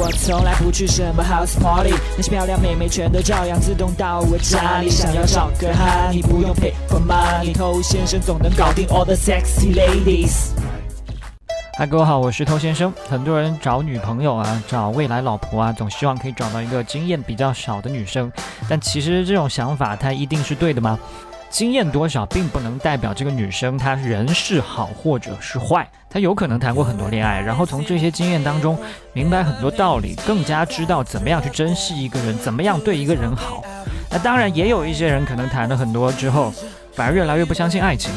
我从来不去什么 house party，那些漂亮妹妹全都照样自动到我家里。想要找个哈，你不用 pay for money，偷先生总能搞定 all the sexy ladies。嗨，各位好，我是偷先生。很多人找女朋友啊，找未来老婆啊，总希望可以找到一个经验比较少的女生。但其实这种想法，它一定是对的吗？经验多少并不能代表这个女生她人是好或者是坏。她有可能谈过很多恋爱，然后从这些经验当中明白很多道理，更加知道怎么样去珍惜一个人，怎么样对一个人好。那当然也有一些人可能谈了很多之后，反而越来越不相信爱情。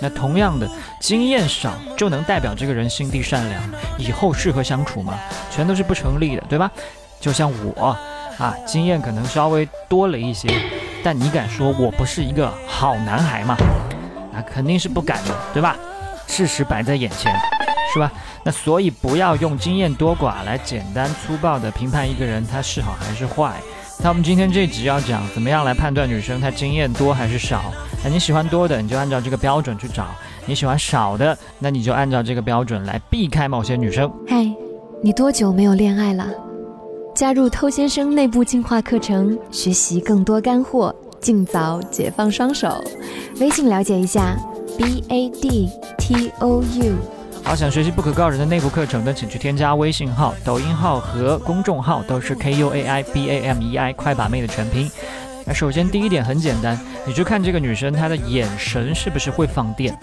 那同样的，经验少就能代表这个人心地善良，以后适合相处吗？全都是不成立的，对吧？就像我啊，经验可能稍微多了一些，但你敢说我不是一个好男孩吗？那肯定是不敢的，对吧？事实摆在眼前，是吧？那所以不要用经验多寡来简单粗暴地评判一个人他是好还是坏。那我们今天这集要讲怎么样来判断女生她经验多还是少。那你喜欢多的，你就按照这个标准去找；你喜欢少的，那你就按照这个标准来避开某些女生。嗨，你多久没有恋爱了？加入偷先生内部进化课程，学习更多干货，尽早解放双手。微信了解一下：b a d t o u。好，想学习不可告人的内部课程的，请去添加微信号、抖音号和公众号，都是 K U A I B A M E I 快把妹的全拼。那首先第一点很简单，你去看这个女生她的眼神是不是会放电？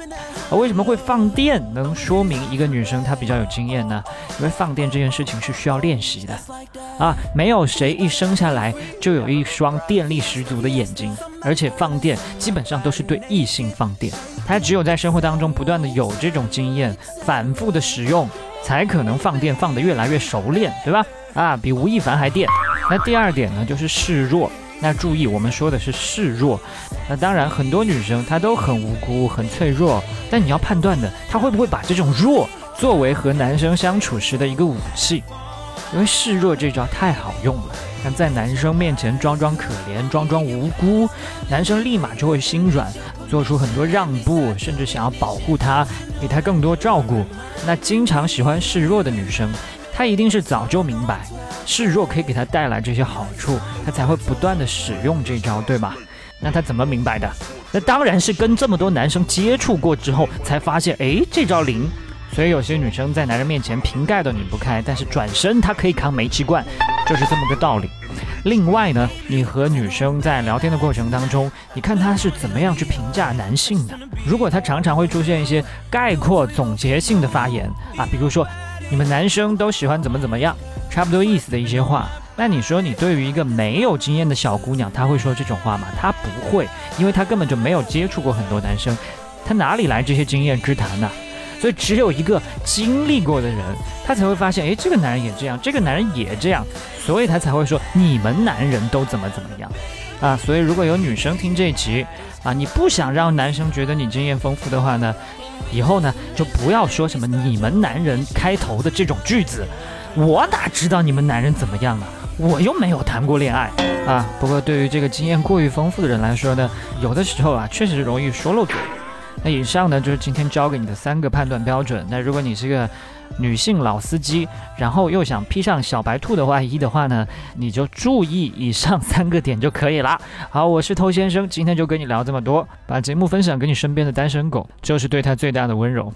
而为什么会放电，能说明一个女生她比较有经验呢？因为放电这件事情是需要练习的啊，没有谁一生下来就有一双电力十足的眼睛，而且放电基本上都是对异性放电。她只有在生活当中不断的有这种经验，反复的使用，才可能放电放得越来越熟练，对吧？啊，比吴亦凡还电。那第二点呢，就是示弱。那注意，我们说的是示弱。那当然，很多女生她都很无辜、很脆弱，但你要判断的，她会不会把这种弱作为和男生相处时的一个武器？因为示弱这招太好用了，但在男生面前装装可怜、装装无辜，男生立马就会心软。做出很多让步，甚至想要保护她，给她更多照顾。那经常喜欢示弱的女生，她一定是早就明白示弱可以给她带来这些好处，她才会不断的使用这招，对吧？那她怎么明白的？那当然是跟这么多男生接触过之后，才发现，哎，这招灵。所以有些女生在男人面前瓶盖都拧不开，但是转身她可以扛煤气罐，就是这么个道理。另外呢，你和女生在聊天的过程当中，你看她是怎么样去评价男性的？如果她常常会出现一些概括总结性的发言啊，比如说你们男生都喜欢怎么怎么样，差不多意思的一些话，那你说你对于一个没有经验的小姑娘，她会说这种话吗？她不会，因为她根本就没有接触过很多男生，她哪里来这些经验之谈呢？所以只有一个经历过的人，他才会发现，哎，这个男人也这样，这个男人也这样，所以他才会说你们男人都怎么怎么样，啊，所以如果有女生听这一集，啊，你不想让男生觉得你经验丰富的话呢，以后呢就不要说什么你们男人开头的这种句子，我哪知道你们男人怎么样啊，我又没有谈过恋爱啊。不过对于这个经验过于丰富的人来说呢，有的时候啊，确实容易说漏嘴。那以上呢就是今天教给你的三个判断标准。那如果你是个女性老司机，然后又想披上小白兔的外衣的话呢，你就注意以上三个点就可以了。好，我是偷先生，今天就跟你聊这么多，把节目分享给你身边的单身狗，就是对他最大的温柔。